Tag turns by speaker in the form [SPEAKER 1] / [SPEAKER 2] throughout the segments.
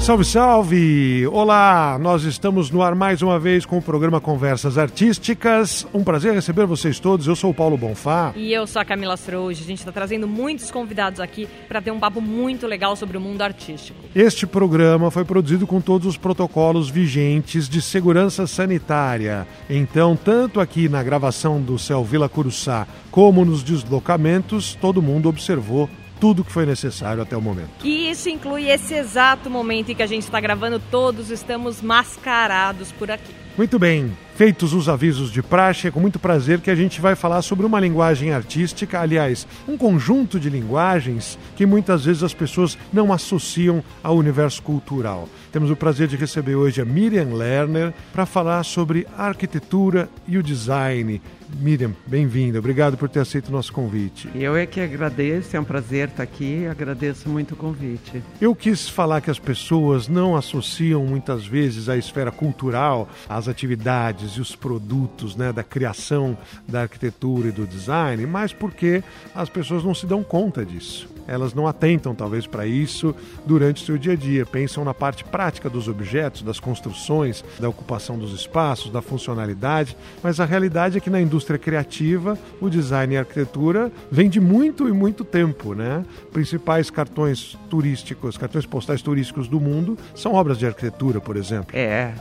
[SPEAKER 1] Salve, salve! Olá, nós estamos no ar mais uma vez com o programa Conversas Artísticas. Um prazer receber vocês todos. Eu sou o Paulo Bonfá.
[SPEAKER 2] E eu sou a Camila Srouge. A gente está trazendo muitos convidados aqui para ter um papo muito legal sobre o mundo artístico.
[SPEAKER 1] Este programa foi produzido com todos os protocolos vigentes de segurança sanitária. Então, tanto aqui na gravação do Céu Vila Curuçá como nos deslocamentos, todo mundo observou tudo que foi necessário até o momento.
[SPEAKER 2] E isso inclui esse exato momento em que a gente está gravando, todos estamos mascarados por aqui.
[SPEAKER 1] Muito bem, feitos os avisos de praxe, é com muito prazer que a gente vai falar sobre uma linguagem artística, aliás, um conjunto de linguagens que muitas vezes as pessoas não associam ao universo cultural. Temos o prazer de receber hoje a Miriam Lerner para falar sobre a arquitetura e o design. Miriam, bem-vinda. Obrigado por ter aceito o nosso convite.
[SPEAKER 3] Eu é que agradeço, é um prazer estar aqui. Agradeço muito o convite.
[SPEAKER 1] Eu quis falar que as pessoas não associam muitas vezes a esfera cultural às atividades e os produtos né, da criação da arquitetura e do design, mas porque as pessoas não se dão conta disso elas não atentam talvez para isso durante o seu dia a dia, pensam na parte prática dos objetos, das construções, da ocupação dos espaços, da funcionalidade, mas a realidade é que na indústria criativa o design e a arquitetura vem de muito e muito tempo, né? Principais cartões turísticos, cartões postais turísticos do mundo são obras de arquitetura, por exemplo.
[SPEAKER 3] É,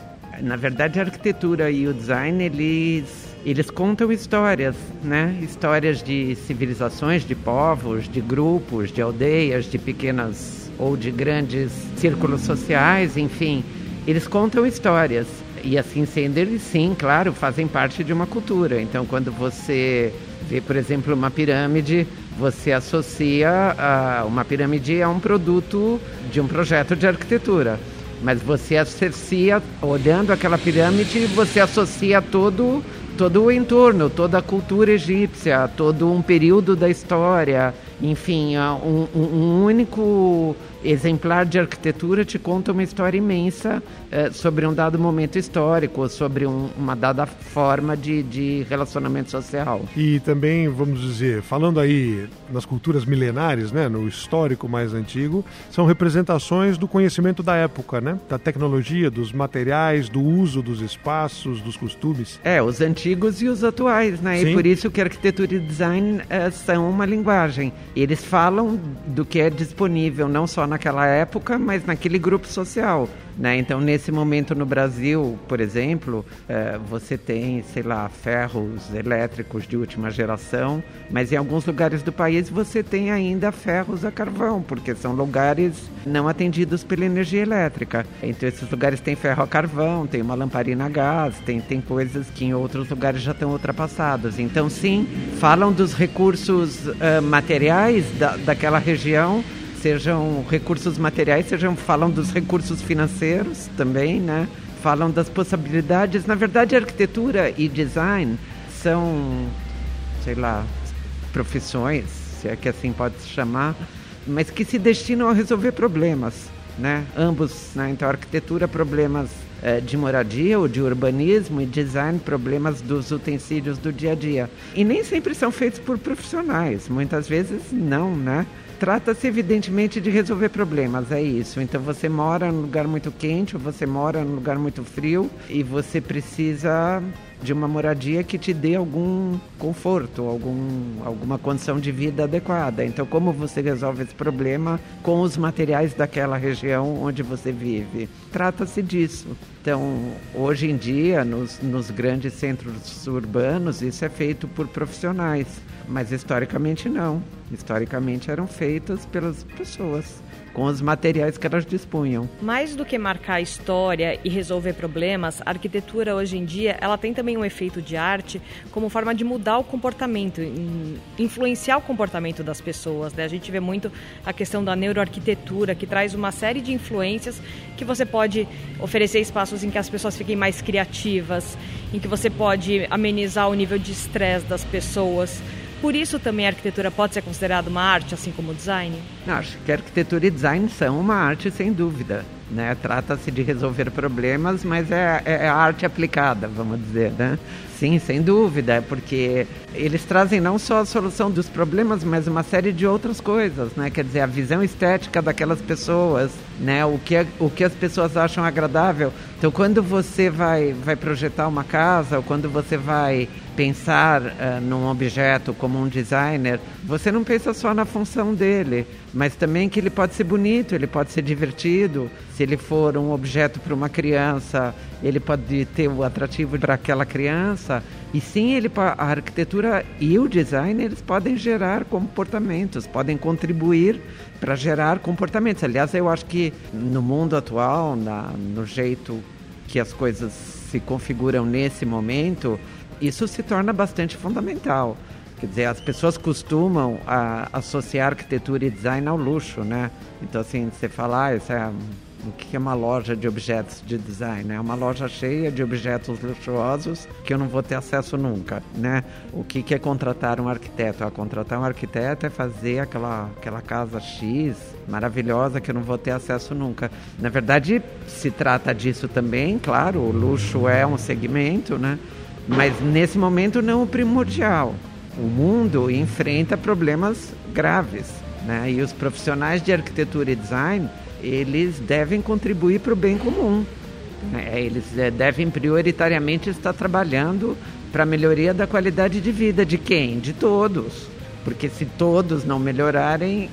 [SPEAKER 3] na verdade a arquitetura e o design eles eles contam histórias, né? Histórias de civilizações, de povos, de grupos, de aldeias, de pequenas ou de grandes círculos sociais, enfim. Eles contam histórias. E assim sendo, eles sim, claro, fazem parte de uma cultura. Então, quando você vê, por exemplo, uma pirâmide, você associa a uma pirâmide a um produto de um projeto de arquitetura. Mas você associa, olhando aquela pirâmide, você associa todo todo o entorno, toda a cultura egípcia, todo um período da história, enfim, um, um único exemplar de arquitetura te conta uma história imensa eh, sobre um dado momento histórico, sobre um, uma dada forma de, de relacionamento social.
[SPEAKER 1] E também, vamos dizer, falando aí nas culturas milenares, né, no histórico mais antigo, são representações do conhecimento da época, né, da tecnologia, dos materiais, do uso dos espaços, dos costumes.
[SPEAKER 3] É, os antigos e os atuais, né? Sim. E por isso que arquitetura e design eh, são uma linguagem. Eles falam do que é disponível não só naquela época, mas naquele grupo social. Né? Então, nesse momento no Brasil, por exemplo, é, você tem, sei lá, ferros elétricos de última geração, mas em alguns lugares do país você tem ainda ferros a carvão, porque são lugares não atendidos pela energia elétrica. Então, esses lugares têm ferro a carvão, tem uma lamparina a gás, tem, tem coisas que em outros lugares já estão ultrapassadas. Então, sim, falam dos recursos uh, materiais da, daquela região sejam recursos materiais, sejam falam dos recursos financeiros também, né? Falam das possibilidades. Na verdade, arquitetura e design são, sei lá, profissões, se é que assim pode se chamar, mas que se destinam a resolver problemas, né? Ambos, né? Então, arquitetura, problemas eh, de moradia ou de urbanismo e design problemas dos utensílios do dia a dia. E nem sempre são feitos por profissionais, muitas vezes não, né? Trata-se evidentemente de resolver problemas, é isso. Então você mora num lugar muito quente ou você mora num lugar muito frio e você precisa de uma moradia que te dê algum conforto, algum, alguma condição de vida adequada. Então, como você resolve esse problema com os materiais daquela região onde você vive? Trata-se disso. Então, hoje em dia, nos, nos grandes centros urbanos, isso é feito por profissionais, mas historicamente não. Historicamente eram feitas pelas pessoas com os materiais que elas dispunham.
[SPEAKER 2] Mais do que marcar a história e resolver problemas, a arquitetura hoje em dia ela tem também um efeito de arte como forma de mudar o comportamento, influenciar o comportamento das pessoas. Né? A gente vê muito a questão da neuroarquitetura que traz uma série de influências que você pode oferecer espaços em que as pessoas fiquem mais criativas, em que você pode amenizar o nível de estresse das pessoas. Por isso também a arquitetura pode ser considerada uma arte, assim como o design?
[SPEAKER 3] Acho que arquitetura e design são uma arte, sem dúvida. né? Trata-se de resolver problemas, mas é, é, é arte aplicada, vamos dizer, né? Sim, sem dúvida, porque eles trazem não só a solução dos problemas, mas uma série de outras coisas, né? Quer dizer, a visão estética daquelas pessoas, né? O que, o que as pessoas acham agradável. Então, quando você vai, vai projetar uma casa, ou quando você vai pensar uh, num objeto como um designer, você não pensa só na função dele, mas também que ele pode ser bonito, ele pode ser divertido. Se ele for um objeto para uma criança, ele pode ter o atrativo para aquela criança. E sim, ele, a arquitetura e o design eles podem gerar comportamentos, podem contribuir para gerar comportamentos. Aliás, eu acho que no mundo atual, na, no jeito que as coisas se configuram nesse momento, isso se torna bastante fundamental. Quer dizer, as pessoas costumam a, associar arquitetura e design ao luxo, né? Então, assim, você falar, ah, isso é o que é uma loja de objetos de design? É uma loja cheia de objetos luxuosos que eu não vou ter acesso nunca, né? O que é contratar um arquiteto? Ah, contratar um arquiteto é fazer aquela, aquela casa X maravilhosa que eu não vou ter acesso nunca. Na verdade, se trata disso também, claro, o luxo é um segmento, né? Mas nesse momento não o primordial. O mundo enfrenta problemas graves, né? E os profissionais de arquitetura e design eles devem contribuir para o bem comum. É, eles é, devem prioritariamente estar trabalhando para a melhoria da qualidade de vida de quem? De todos. Porque se todos não melhorarem,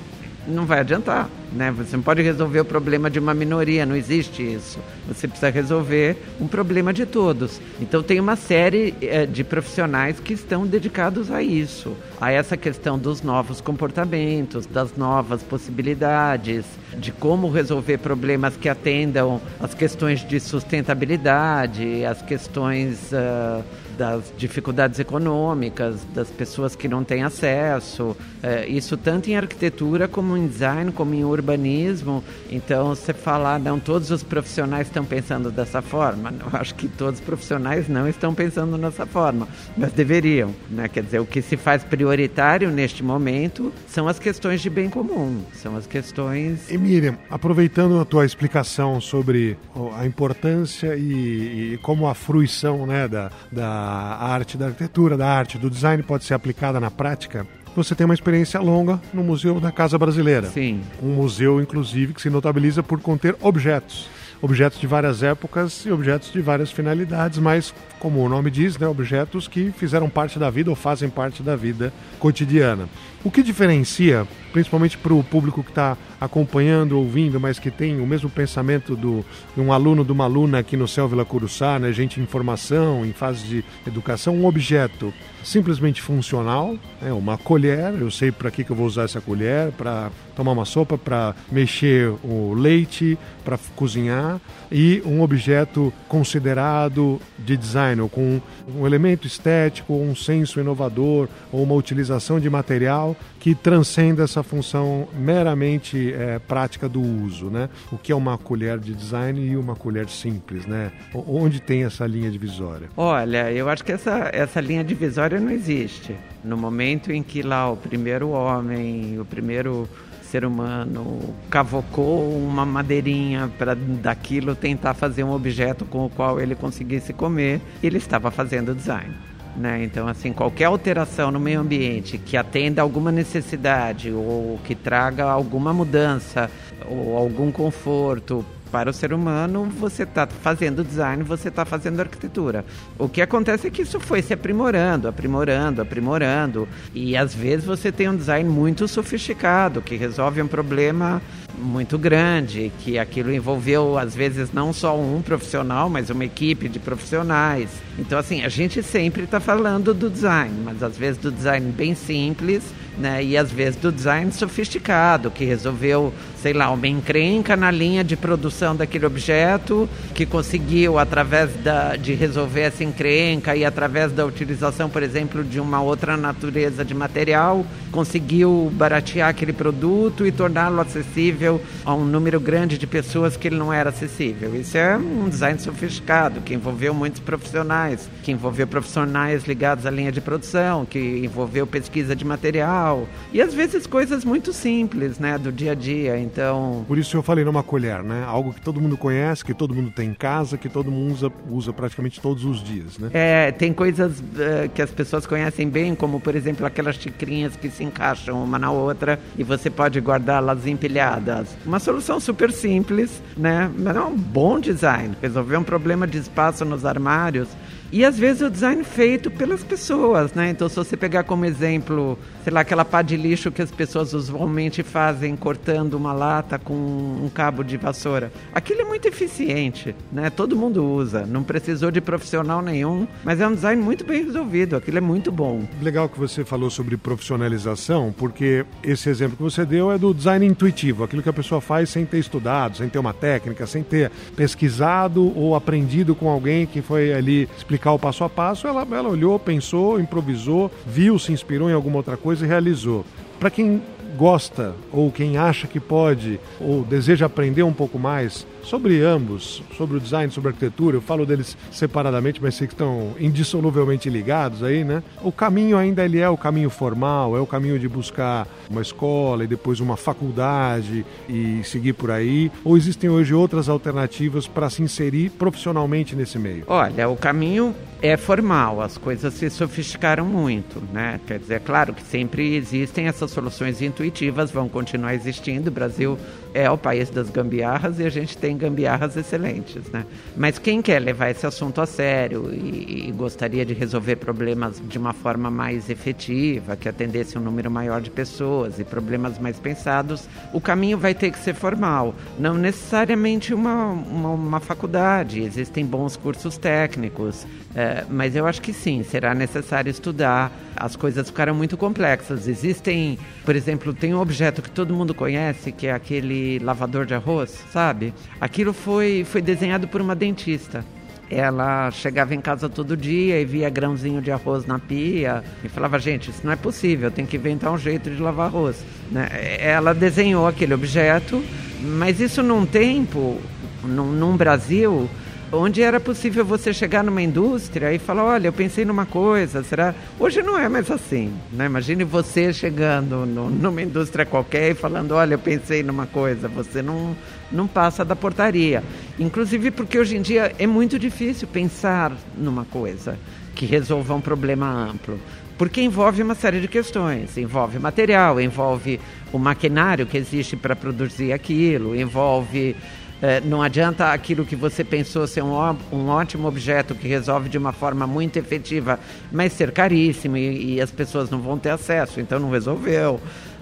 [SPEAKER 3] não vai adiantar. Né? Você não pode resolver o problema de uma minoria, não existe isso. Você precisa resolver um problema de todos. Então tem uma série é, de profissionais que estão dedicados a isso, a essa questão dos novos comportamentos, das novas possibilidades, de como resolver problemas que atendam às questões de sustentabilidade, às questões uh, das dificuldades econômicas, das pessoas que não têm acesso. Uh, isso tanto em arquitetura como em design, como em urbanismo. Então, você falar, não, todos os profissionais estão pensando dessa forma. Eu acho que todos os profissionais não estão pensando dessa forma, mas deveriam. Né? Quer dizer, o que se faz prioritário neste momento são as questões de bem comum, são as questões.
[SPEAKER 1] E Miriam, aproveitando a tua explicação sobre a importância e, e como a fruição né, da, da arte, da arquitetura, da arte, do design pode ser aplicada na prática, você tem uma experiência longa no Museu da Casa Brasileira.
[SPEAKER 3] Sim.
[SPEAKER 1] Um museu, inclusive, que se notabiliza por conter objetos. Objetos de várias épocas e objetos de várias finalidades, mas, como o nome diz, né, objetos que fizeram parte da vida ou fazem parte da vida cotidiana. O que diferencia, principalmente para o público que está acompanhando, ouvindo, mas que tem o mesmo pensamento do, de um aluno, de uma aluna aqui no Céu Vila Curuçá, né, gente em formação, em fase de educação, um objeto simplesmente funcional, é uma colher, eu sei para que, que eu vou usar essa colher, para tomar uma sopa, para mexer o leite, para cozinhar, e um objeto considerado de design, ou com um elemento estético, um senso inovador, ou uma utilização de material que transcenda essa função meramente é, prática do uso, né? O que é uma colher de design e uma colher simples, né? Onde tem essa linha divisória?
[SPEAKER 3] Olha, eu acho que essa, essa linha divisória não existe. No momento em que lá o primeiro homem, o primeiro ser humano cavocou uma madeirinha para daquilo tentar fazer um objeto com o qual ele conseguisse comer, ele estava fazendo design. Né? Então, assim, qualquer alteração no meio ambiente que atenda alguma necessidade ou que traga alguma mudança ou algum conforto para o ser humano, você está fazendo design, você está fazendo arquitetura. O que acontece é que isso foi se aprimorando, aprimorando, aprimorando. E às vezes você tem um design muito sofisticado, que resolve um problema muito grande, que aquilo envolveu, às vezes, não só um profissional, mas uma equipe de profissionais. Então, assim, a gente sempre está falando do design, mas às vezes do design bem simples né? E às vezes do design sofisticado, que resolveu, sei lá, uma encrenca na linha de produção daquele objeto, que conseguiu, através da, de resolver essa encrenca e através da utilização, por exemplo, de uma outra natureza de material, conseguiu baratear aquele produto e torná-lo acessível a um número grande de pessoas que ele não era acessível. Isso é um design sofisticado, que envolveu muitos profissionais, que envolveu profissionais ligados à linha de produção, que envolveu pesquisa de material. E às vezes coisas muito simples, né, do dia a dia. Então.
[SPEAKER 1] Por isso eu falei numa colher, né? Algo que todo mundo conhece, que todo mundo tem em casa, que todo mundo usa, usa praticamente todos os dias, né?
[SPEAKER 3] É, tem coisas uh, que as pessoas conhecem bem, como por exemplo aquelas xicrinhas que se encaixam uma na outra e você pode guardá-las empilhadas. Uma solução super simples, né? Mas é um bom design. Resolver um problema de espaço nos armários e às vezes o design feito pelas pessoas, né? Então, se você pegar como exemplo, sei lá, aquela pá de lixo que as pessoas usualmente fazem cortando uma lata com um cabo de vassoura, aquilo é muito eficiente, né? Todo mundo usa, não precisou de profissional nenhum, mas é um design muito bem resolvido, aquilo é muito bom.
[SPEAKER 1] Legal que você falou sobre profissionalização, porque esse exemplo que você deu é do design intuitivo, aquilo que a pessoa faz sem ter estudado, sem ter uma técnica, sem ter pesquisado ou aprendido com alguém que foi ali explicar explicar o passo a passo, ela, ela olhou, pensou, improvisou, viu, se inspirou em alguma outra coisa e realizou. Para quem gosta ou quem acha que pode ou deseja aprender um pouco mais sobre ambos, sobre o design, sobre a arquitetura, eu falo deles separadamente, mas sei que estão indissoluvelmente ligados aí, né? O caminho ainda ele é o caminho formal, é o caminho de buscar uma escola e depois uma faculdade e seguir por aí, ou existem hoje outras alternativas para se inserir profissionalmente nesse meio?
[SPEAKER 3] Olha, o caminho é formal, as coisas se sofisticaram muito, né? Quer dizer, é claro que sempre existem essas soluções intuitivas, vão continuar existindo. O Brasil é o país das gambiarras e a gente tem gambiarras excelentes, né? Mas quem quer levar esse assunto a sério e, e gostaria de resolver problemas de uma forma mais efetiva, que atendesse um número maior de pessoas e problemas mais pensados, o caminho vai ter que ser formal, não necessariamente uma, uma, uma faculdade. Existem bons cursos técnicos, é, mas eu acho que sim, será necessário estudar. As coisas ficaram muito complexas. Existem, por exemplo, tem um objeto que todo mundo conhece, que é aquele lavador de arroz, sabe? Aquilo foi, foi desenhado por uma dentista. Ela chegava em casa todo dia e via grãozinho de arroz na pia e falava: gente, isso não é possível, tem que inventar um jeito de lavar arroz. Né? Ela desenhou aquele objeto, mas isso num tempo, num, num Brasil onde era possível você chegar numa indústria e falar, olha, eu pensei numa coisa, será? Hoje não é mais assim, né? Imagine você chegando no, numa indústria qualquer e falando, olha, eu pensei numa coisa, você não, não passa da portaria. Inclusive porque hoje em dia é muito difícil pensar numa coisa que resolva um problema amplo. Porque envolve uma série de questões. Envolve material, envolve o maquinário que existe para produzir aquilo, envolve é, não adianta aquilo que você pensou ser um, um ótimo objeto que resolve de uma forma muito efetiva, mas ser caríssimo e, e as pessoas não vão ter acesso, então não resolveu.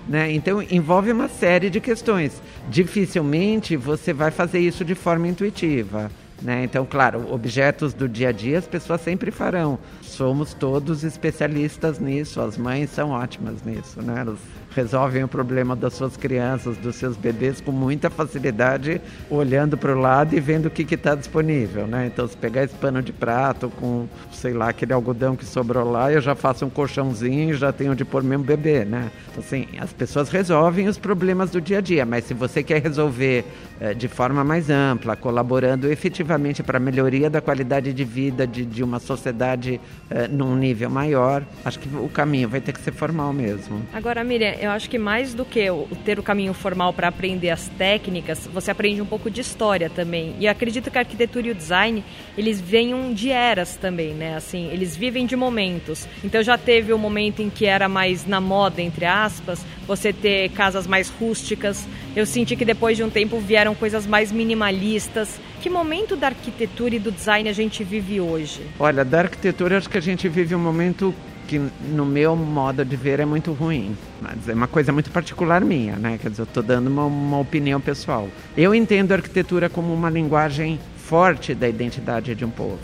[SPEAKER 3] Né? Então envolve uma série de questões. Dificilmente você vai fazer isso de forma intuitiva. Né? Então, claro, objetos do dia a dia as pessoas sempre farão. Somos todos especialistas nisso, as mães são ótimas nisso. Né? Elas resolvem o problema das suas crianças, dos seus bebês com muita facilidade, olhando para o lado e vendo o que está disponível, né? Então, se pegar esse pano de prato com, sei lá, aquele algodão que sobrou lá, eu já faço um colchãozinho já tenho onde pôr meu bebê, né? Então, assim, as pessoas resolvem os problemas do dia a dia, mas se você quer resolver eh, de forma mais ampla, colaborando efetivamente para a melhoria da qualidade de vida de, de uma sociedade eh, num nível maior, acho que o caminho vai ter que ser formal mesmo.
[SPEAKER 2] Agora, Miriam, eu acho que mais do que ter o caminho formal para aprender as técnicas, você aprende um pouco de história também. E acredito que a arquitetura e o design, eles venham de eras também, né? Assim, eles vivem de momentos. Então já teve o um momento em que era mais na moda, entre aspas, você ter casas mais rústicas. Eu senti que depois de um tempo vieram coisas mais minimalistas. Que momento da arquitetura e do design a gente vive hoje?
[SPEAKER 3] Olha, da arquitetura acho que a gente vive um momento que no meu modo de ver é muito ruim. Mas é uma coisa muito particular minha, né? Quer dizer, eu estou dando uma, uma opinião pessoal. Eu entendo a arquitetura como uma linguagem forte da identidade de um povo.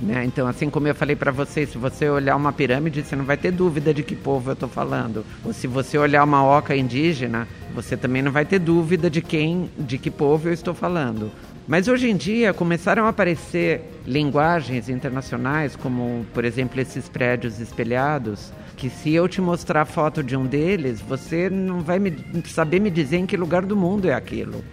[SPEAKER 3] Né? Então, assim como eu falei para você, se você olhar uma pirâmide, você não vai ter dúvida de que povo eu estou falando. Ou se você olhar uma oca indígena, você também não vai ter dúvida de quem, de que povo eu estou falando. Mas hoje em dia começaram a aparecer linguagens internacionais, como por exemplo esses prédios espelhados, que se eu te mostrar a foto de um deles, você não vai me, saber me dizer em que lugar do mundo é aquilo.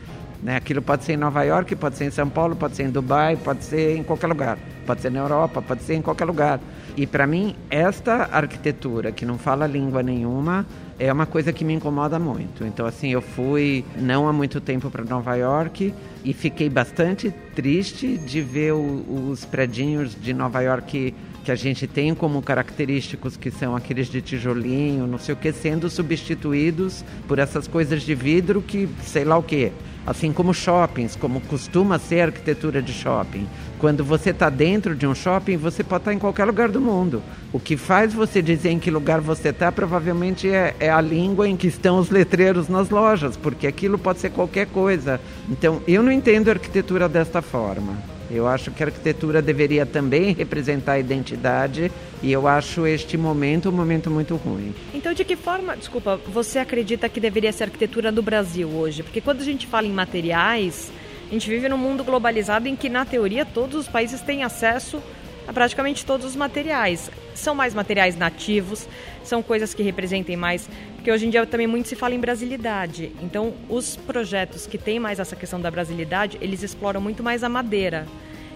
[SPEAKER 3] Né? Aquilo pode ser em Nova York, pode ser em São Paulo, pode ser em Dubai, pode ser em qualquer lugar. Pode ser na Europa, pode ser em qualquer lugar. E para mim, esta arquitetura que não fala língua nenhuma é uma coisa que me incomoda muito. Então, assim, eu fui não há muito tempo para Nova York e fiquei bastante triste de ver o, os predinhos de Nova York que a gente tem como característicos que são aqueles de tijolinho, não sei o que, sendo substituídos por essas coisas de vidro que sei lá o que. Assim como shoppings, como costuma ser a arquitetura de shopping. Quando você está dentro de um shopping, você pode estar tá em qualquer lugar do mundo. O que faz você dizer em que lugar você está, provavelmente é, é, a língua em que estão os letreiros nas lojas, porque aquilo pode ser qualquer coisa. Então, eu não entendo a arquitetura desta forma. Eu acho que a arquitetura deveria também representar a identidade e eu acho este momento um momento muito ruim.
[SPEAKER 2] Então, de que forma, desculpa, você acredita que deveria ser a arquitetura do Brasil hoje? Porque quando a gente fala em materiais, a gente vive num mundo globalizado em que, na teoria, todos os países têm acesso a praticamente todos os materiais. São mais materiais nativos, são coisas que representem mais, porque hoje em dia também muito se fala em brasilidade. Então, os projetos que têm mais essa questão da brasilidade, eles exploram muito mais a madeira.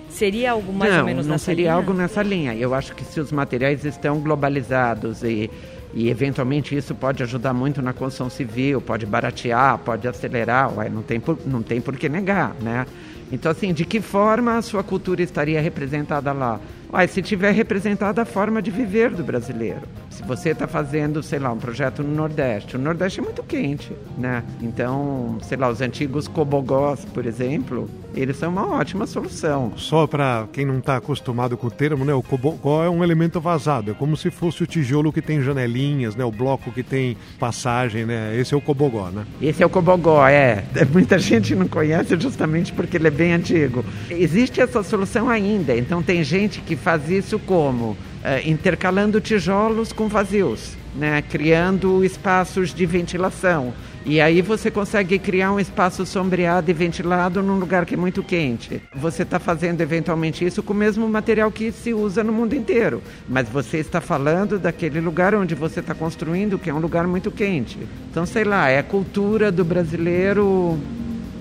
[SPEAKER 2] Seria algo mais
[SPEAKER 3] não,
[SPEAKER 2] ou menos
[SPEAKER 3] não
[SPEAKER 2] nessa
[SPEAKER 3] seria
[SPEAKER 2] linha?
[SPEAKER 3] algo nessa linha. Eu acho que se os materiais estão globalizados e e eventualmente isso pode ajudar muito na construção civil, pode baratear, pode acelerar, ué, não tem por, não tem por que negar, né? Então assim, de que forma a sua cultura estaria representada lá? Ué, se tiver representada a forma de viver do brasileiro se você está fazendo, sei lá, um projeto no Nordeste, o Nordeste é muito quente, né? Então, sei lá, os antigos cobogós, por exemplo, eles são uma ótima solução.
[SPEAKER 1] Só para quem não está acostumado com o termo, né? O cobogó é um elemento vazado, é como se fosse o tijolo que tem janelinhas, né? O bloco que tem passagem, né? Esse é o cobogó, né?
[SPEAKER 3] Esse é o cobogó, é. Muita gente não conhece justamente porque ele é bem antigo. Existe essa solução ainda, então tem gente que faz isso como uh, intercalando tijolos com vazios, né? criando espaços de ventilação. E aí você consegue criar um espaço sombreado e ventilado num lugar que é muito quente. Você está fazendo eventualmente isso com o mesmo material que se usa no mundo inteiro, mas você está falando daquele lugar onde você está construindo, que é um lugar muito quente. Então, sei lá, é a cultura do brasileiro,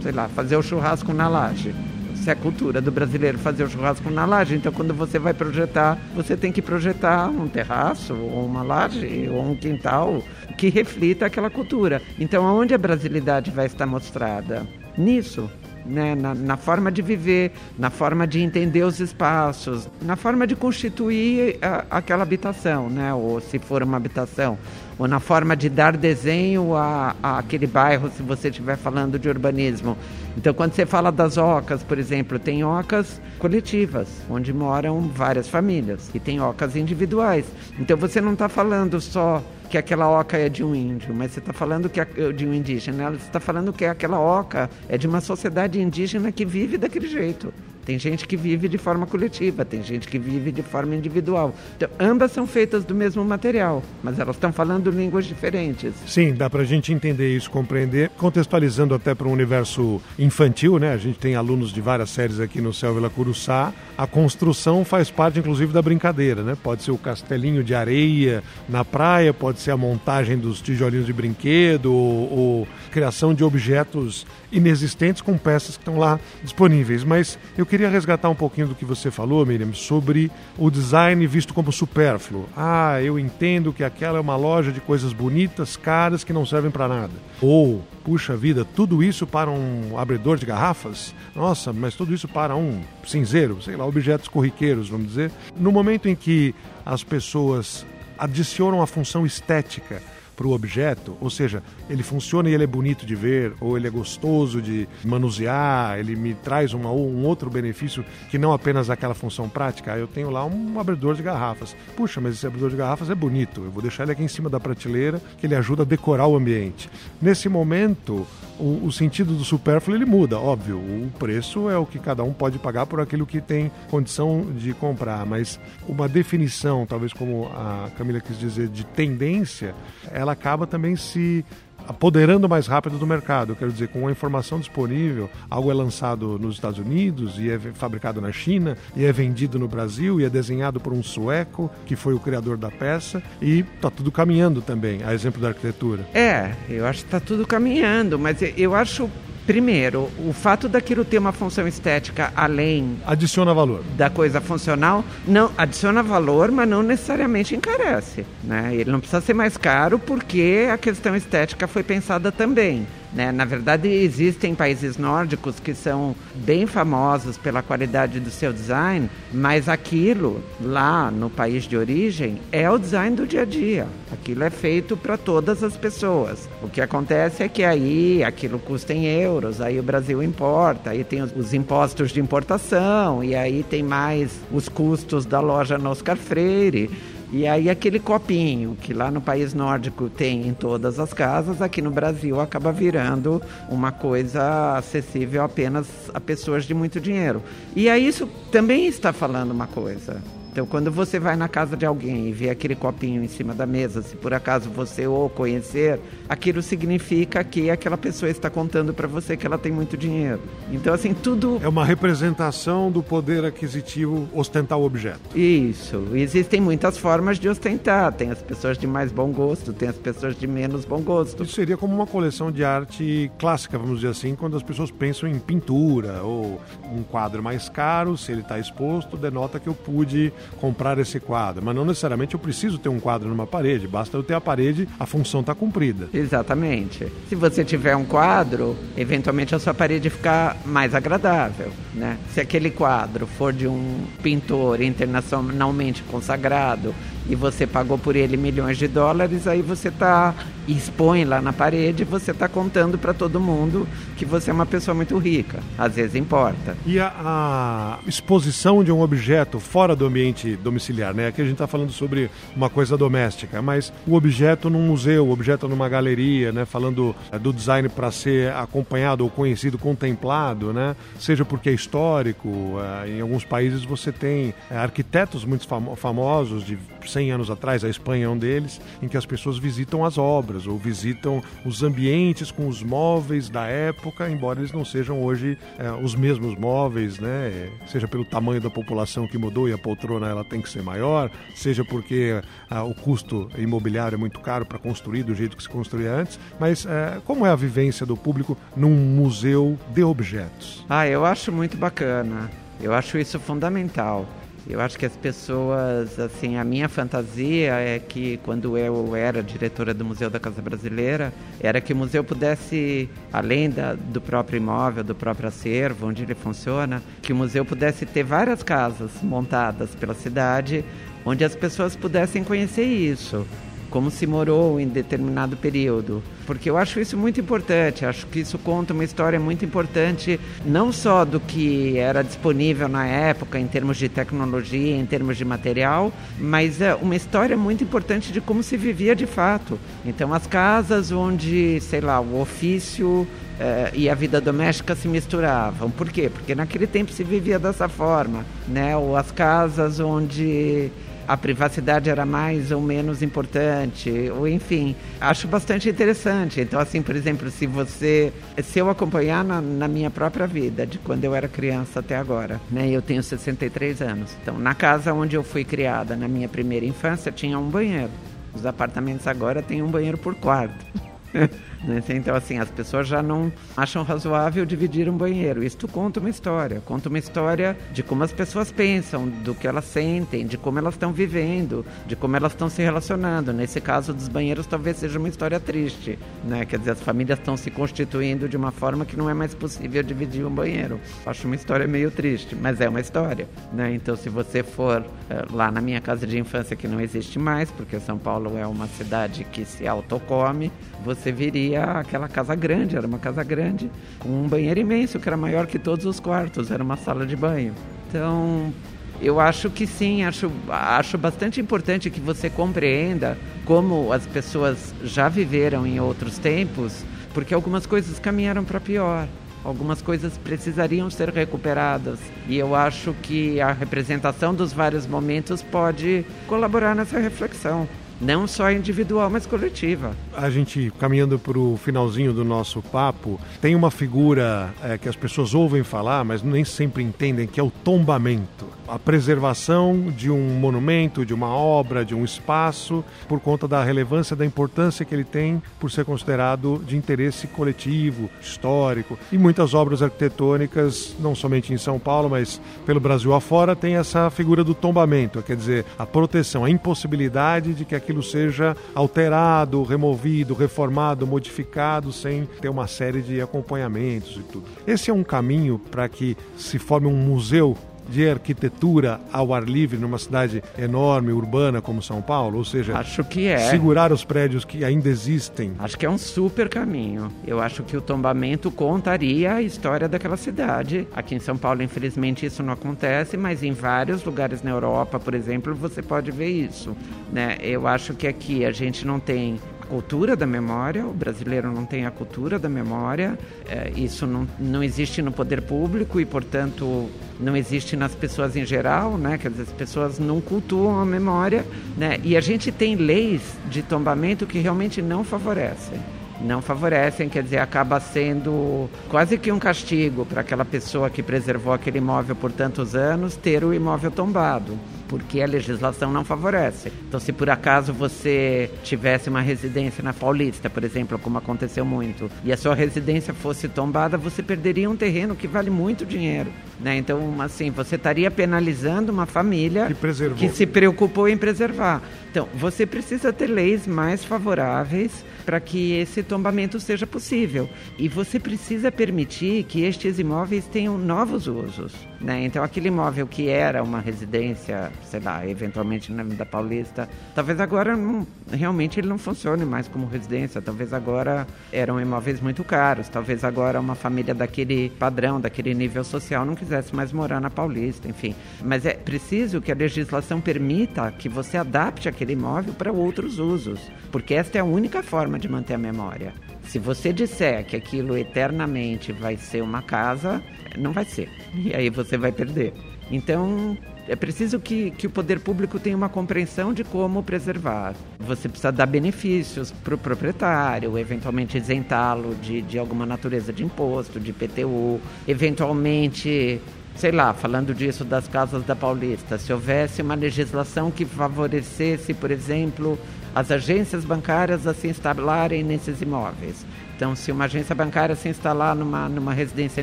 [SPEAKER 3] sei lá, fazer o churrasco na laje se é cultura do brasileiro fazer o churrasco na laje, então quando você vai projetar, você tem que projetar um terraço, ou uma laje, ou um quintal que reflita aquela cultura. Então, aonde a brasilidade vai estar mostrada? Nisso. Né, na, na, forma de viver, na forma de entender os espaços, na forma de constituir a, aquela habitação, né, ou se for uma habitação, ou na forma de dar desenho a, a aquele bairro, se você estiver falando de urbanismo. Então, quando você fala das ocas, por exemplo, tem ocas coletivas, onde moram várias famílias, e tem ocas individuais. Então, você não está falando só que aquela oca é de um índio, mas você está falando que é de um indígena. Você está falando que aquela oca é de uma sociedade indígena que vive daquele jeito. Tem gente que vive de forma coletiva, tem gente que vive de forma individual. Então, ambas são feitas do mesmo material, mas elas estão falando línguas diferentes.
[SPEAKER 1] Sim, dá para a gente entender isso, compreender, contextualizando até para o universo infantil, né? A gente tem alunos de várias séries aqui no Céu Vila Curuçá. A construção faz parte, inclusive, da brincadeira, né? Pode ser o castelinho de areia na praia, pode ser a montagem dos tijolinhos de brinquedo ou, ou criação de objetos inexistentes com peças que estão lá disponíveis. Mas eu queria resgatar um pouquinho do que você falou, Miriam, sobre o design visto como supérfluo. Ah, eu entendo que aquela é uma loja de coisas bonitas, caras, que não servem para nada. Ou, puxa vida, tudo isso para um abridor de garrafas? Nossa, mas tudo isso para um cinzeiro, sei lá, objetos corriqueiros, vamos dizer. No momento em que as pessoas adicionam a função estética para o objeto, ou seja, ele funciona e ele é bonito de ver, ou ele é gostoso de manusear, ele me traz uma, um outro benefício que não apenas aquela função prática. Eu tenho lá um abridor de garrafas. Puxa, mas esse abridor de garrafas é bonito, eu vou deixar ele aqui em cima da prateleira, que ele ajuda a decorar o ambiente. Nesse momento, o, o, sentido do supérfluo ele muda, óbvio. O preço é o que cada um pode pagar por aquilo que tem condição de comprar, mas uma definição, talvez como a Camila quis dizer, de tendência, ela acaba também se apoderando mais rápido do mercado. Quero dizer, com a informação disponível, algo é lançado nos Estados Unidos e é fabricado na China e é vendido no Brasil e é desenhado por um sueco que foi o criador da peça e está tudo caminhando também, a exemplo da arquitetura.
[SPEAKER 3] É, eu acho que está tudo caminhando, mas eu acho Primeiro, o fato daquilo ter uma função estética além.
[SPEAKER 1] Adiciona valor.
[SPEAKER 3] Da coisa funcional, não adiciona valor, mas não necessariamente encarece. Né? Ele não precisa ser mais caro porque a questão estética foi pensada também. Né? Na verdade, existem países nórdicos que são bem famosos pela qualidade do seu design, mas aquilo lá no país de origem é o design do dia a dia. Aquilo é feito para todas as pessoas. O que acontece é que aí aquilo custa em euros, aí o Brasil importa, aí tem os, os impostos de importação, e aí tem mais os custos da loja no Oscar Freire. E aí aquele copinho que lá no país nórdico tem em todas as casas, aqui no Brasil acaba virando uma coisa acessível apenas a pessoas de muito dinheiro. E aí isso também está falando uma coisa. Então, quando você vai na casa de alguém e vê aquele copinho em cima da mesa, se por acaso você o conhecer, aquilo significa que aquela pessoa está contando para você que ela tem muito dinheiro. Então, assim, tudo.
[SPEAKER 1] É uma representação do poder aquisitivo ostentar o objeto.
[SPEAKER 3] Isso. Existem muitas formas de ostentar. Tem as pessoas de mais bom gosto, tem as pessoas de menos bom gosto.
[SPEAKER 1] Isso seria como uma coleção de arte clássica, vamos dizer assim, quando as pessoas pensam em pintura ou um quadro mais caro, se ele está exposto, denota que eu pude comprar esse quadro. Mas não necessariamente eu preciso ter um quadro numa parede, basta eu ter a parede, a função está cumprida.
[SPEAKER 3] Exatamente. Se você tiver um quadro, eventualmente a sua parede ficar mais agradável. Né? Se aquele quadro for de um pintor internacionalmente consagrado e você pagou por ele milhões de dólares, aí você está expõe lá na parede, você está contando para todo mundo que você é uma pessoa muito rica. Às vezes importa.
[SPEAKER 1] E a, a exposição de um objeto fora do ambiente domiciliar, né? Aqui a gente está falando sobre uma coisa doméstica, mas o objeto num museu, o objeto numa galeria, né? Falando é, do design para ser acompanhado ou conhecido, contemplado, né? Seja porque é histórico, é, em alguns países você tem é, arquitetos muito famo famosos de 100 anos atrás, a Espanha é um deles, em que as pessoas visitam as obras ou visitam os ambientes com os móveis da época, embora eles não sejam hoje é, os mesmos móveis, né? Seja pelo tamanho da população que mudou e a poltrona ela tem que ser maior, seja porque ah, o custo imobiliário é muito caro para construir do jeito que se construía antes. Mas é, como é a vivência do público num museu de objetos?
[SPEAKER 3] Ah, eu acho muito bacana. Eu acho isso fundamental. Eu acho que as pessoas, assim, a minha fantasia é que quando eu era diretora do Museu da Casa Brasileira, era que o museu pudesse, além da, do próprio imóvel, do próprio acervo, onde ele funciona, que o museu pudesse ter várias casas montadas pela cidade, onde as pessoas pudessem conhecer isso como se morou em determinado período. Porque eu acho isso muito importante, acho que isso conta uma história muito importante, não só do que era disponível na época em termos de tecnologia, em termos de material, mas é uma história muito importante de como se vivia de fato. Então, as casas onde, sei lá, o ofício Uh, e a vida doméstica se misturavam. Por quê? Porque naquele tempo se vivia dessa forma, né? Ou as casas onde a privacidade era mais ou menos importante, ou enfim, acho bastante interessante. Então, assim, por exemplo, se você, se eu acompanhar na, na minha própria vida, de quando eu era criança até agora, né, eu tenho 63 anos. Então, na casa onde eu fui criada, na minha primeira infância, tinha um banheiro. Os apartamentos agora têm um banheiro por quarto. Né? Então, assim, as pessoas já não acham razoável dividir um banheiro. Isso conta uma história. Conta uma história de como as pessoas pensam, do que elas sentem, de como elas estão vivendo, de como elas estão se relacionando. Nesse caso dos banheiros, talvez seja uma história triste. Né? Quer dizer, as famílias estão se constituindo de uma forma que não é mais possível dividir um banheiro. Acho uma história meio triste, mas é uma história. Né? Então, se você for é, lá na minha casa de infância, que não existe mais, porque São Paulo é uma cidade que se autocome, você viria aquela casa grande, era uma casa grande, com um banheiro imenso, que era maior que todos os quartos, era uma sala de banho. Então, eu acho que sim, acho, acho bastante importante que você compreenda como as pessoas já viveram em outros tempos, porque algumas coisas caminharam para pior. Algumas coisas precisariam ser recuperadas e eu acho que a representação dos vários momentos pode colaborar nessa reflexão não só individual, mas coletiva.
[SPEAKER 1] A gente, caminhando para o finalzinho do nosso papo, tem uma figura é, que as pessoas ouvem falar, mas nem sempre entendem, que é o tombamento. A preservação de um monumento, de uma obra, de um espaço, por conta da relevância, da importância que ele tem por ser considerado de interesse coletivo, histórico. E muitas obras arquitetônicas, não somente em São Paulo, mas pelo Brasil afora, tem essa figura do tombamento, quer dizer, a proteção, a impossibilidade de que aquilo seja alterado, removido, reformado, modificado, sem ter uma série de acompanhamentos e tudo. Esse é um caminho para que se forme um museu de arquitetura ao ar livre numa cidade enorme, urbana como São Paulo? Ou seja,
[SPEAKER 3] acho que é.
[SPEAKER 1] segurar os prédios que ainda existem?
[SPEAKER 3] Acho que é um super caminho. Eu acho que o tombamento contaria a história daquela cidade. Aqui em São Paulo, infelizmente, isso não acontece, mas em vários lugares na Europa, por exemplo, você pode ver isso. Né? Eu acho que aqui a gente não tem cultura da memória, o brasileiro não tem a cultura da memória, é, isso não, não existe no poder público e, portanto, não existe nas pessoas em geral, né? Quer dizer, as pessoas não cultuam a memória, né? E a gente tem leis de tombamento que realmente não favorecem não favorecem, quer dizer, acaba sendo quase que um castigo para aquela pessoa que preservou aquele imóvel por tantos anos ter o imóvel tombado porque a legislação não favorece. Então, se por acaso você tivesse uma residência na Paulista, por exemplo, como aconteceu muito, e a sua residência fosse tombada, você perderia um terreno que vale muito dinheiro. Né? Então, assim, você estaria penalizando uma família que, que se preocupou em preservar. Então, você precisa ter leis mais favoráveis para que esse tombamento seja possível. E você precisa permitir que estes imóveis tenham novos usos. Né? Então, aquele imóvel que era uma residência, sei lá, eventualmente na Avenida Paulista, talvez agora não, realmente ele não funcione mais como residência. Talvez agora eram imóveis muito caros. Talvez agora uma família daquele padrão, daquele nível social, não quisesse mais morar na Paulista, enfim. Mas é preciso que a legislação permita que você adapte aquele imóvel para outros usos, porque esta é a única forma de manter a memória. Se você disser que aquilo eternamente vai ser uma casa, não vai ser. E aí você vai perder. Então, é preciso que, que o poder público tenha uma compreensão de como preservar. Você precisa dar benefícios para o proprietário, eventualmente isentá-lo de, de alguma natureza de imposto, de PTU, eventualmente sei lá, falando disso das casas da Paulista, se houvesse uma legislação que favorecesse, por exemplo, as agências bancárias a se instalarem nesses imóveis. Então, se uma agência bancária se instalar numa, numa residência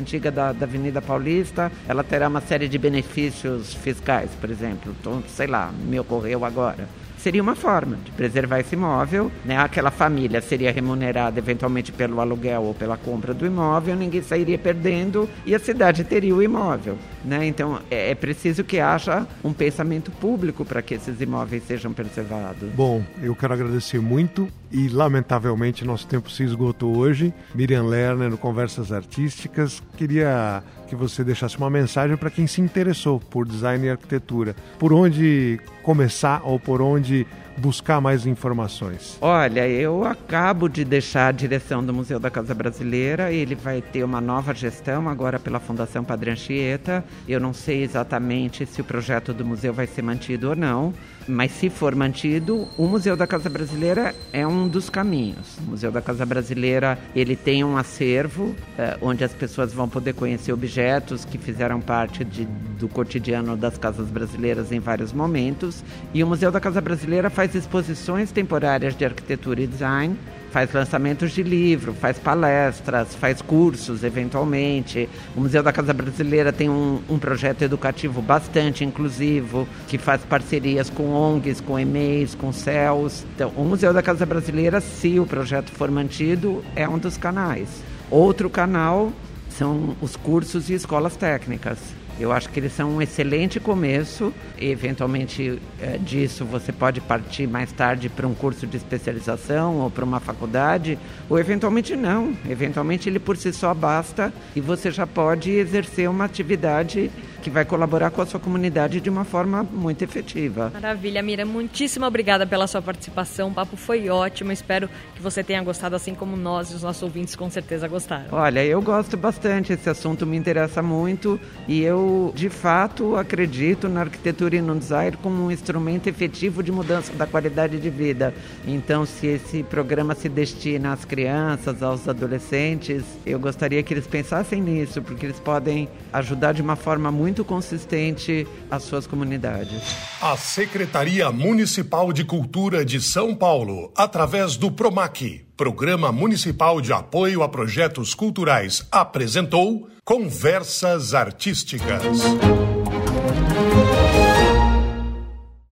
[SPEAKER 3] antiga da, da Avenida Paulista, ela terá uma série de benefícios fiscais, por exemplo. Então, sei lá, me ocorreu agora seria uma forma de preservar esse imóvel. Né? Aquela família seria remunerada eventualmente pelo aluguel ou pela compra do imóvel, ninguém sairia perdendo e a cidade teria o imóvel. Né? Então é, é preciso que haja um pensamento público para que esses imóveis sejam preservados.
[SPEAKER 1] Bom, eu quero agradecer muito e lamentavelmente nosso tempo se esgotou hoje. Miriam Lerner no Conversas Artísticas. Queria que você deixasse uma mensagem para quem se interessou por design e arquitetura. Por onde começar ou por onde buscar mais informações?
[SPEAKER 3] Olha, eu acabo de deixar a direção do Museu da Casa Brasileira. Ele vai ter uma nova gestão agora pela Fundação Padre Anchieta. Eu não sei exatamente se o projeto do museu vai ser mantido ou não, mas se for mantido, o Museu da Casa Brasileira é um dos caminhos. O Museu da Casa Brasileira ele tem um acervo eh, onde as pessoas vão poder conhecer objetos que fizeram parte de, do cotidiano das casas brasileiras em vários momentos. E o Museu da Casa Brasileira faz exposições temporárias de arquitetura e design faz lançamentos de livro, faz palestras, faz cursos, eventualmente. O Museu da Casa Brasileira tem um, um projeto educativo bastante inclusivo, que faz parcerias com ONGs, com EMEIs, com CELS. Então, o Museu da Casa Brasileira, se o projeto for mantido, é um dos canais. Outro canal são os cursos e escolas técnicas. Eu acho que eles são um excelente começo. E, eventualmente, é, disso você pode partir mais tarde para um curso de especialização ou para uma faculdade, ou eventualmente não. Eventualmente ele por si só basta e você já pode exercer uma atividade que vai colaborar com a sua comunidade de uma forma muito efetiva.
[SPEAKER 2] Maravilha, Mira. Muitíssimo obrigada pela sua participação. O papo foi ótimo. Espero que você tenha gostado, assim como nós e os nossos ouvintes com certeza gostaram.
[SPEAKER 3] Olha, eu gosto bastante. Esse assunto me interessa muito e eu, de fato, acredito na arquitetura e no design como um instrumento efetivo de mudança da qualidade de vida. Então, se esse programa se destina às crianças, aos adolescentes, eu gostaria que eles pensassem nisso, porque eles podem ajudar de uma forma muito muito consistente às suas comunidades.
[SPEAKER 1] A Secretaria Municipal de Cultura de São Paulo, através do PROMAC, Programa Municipal de Apoio a Projetos Culturais, apresentou Conversas Artísticas.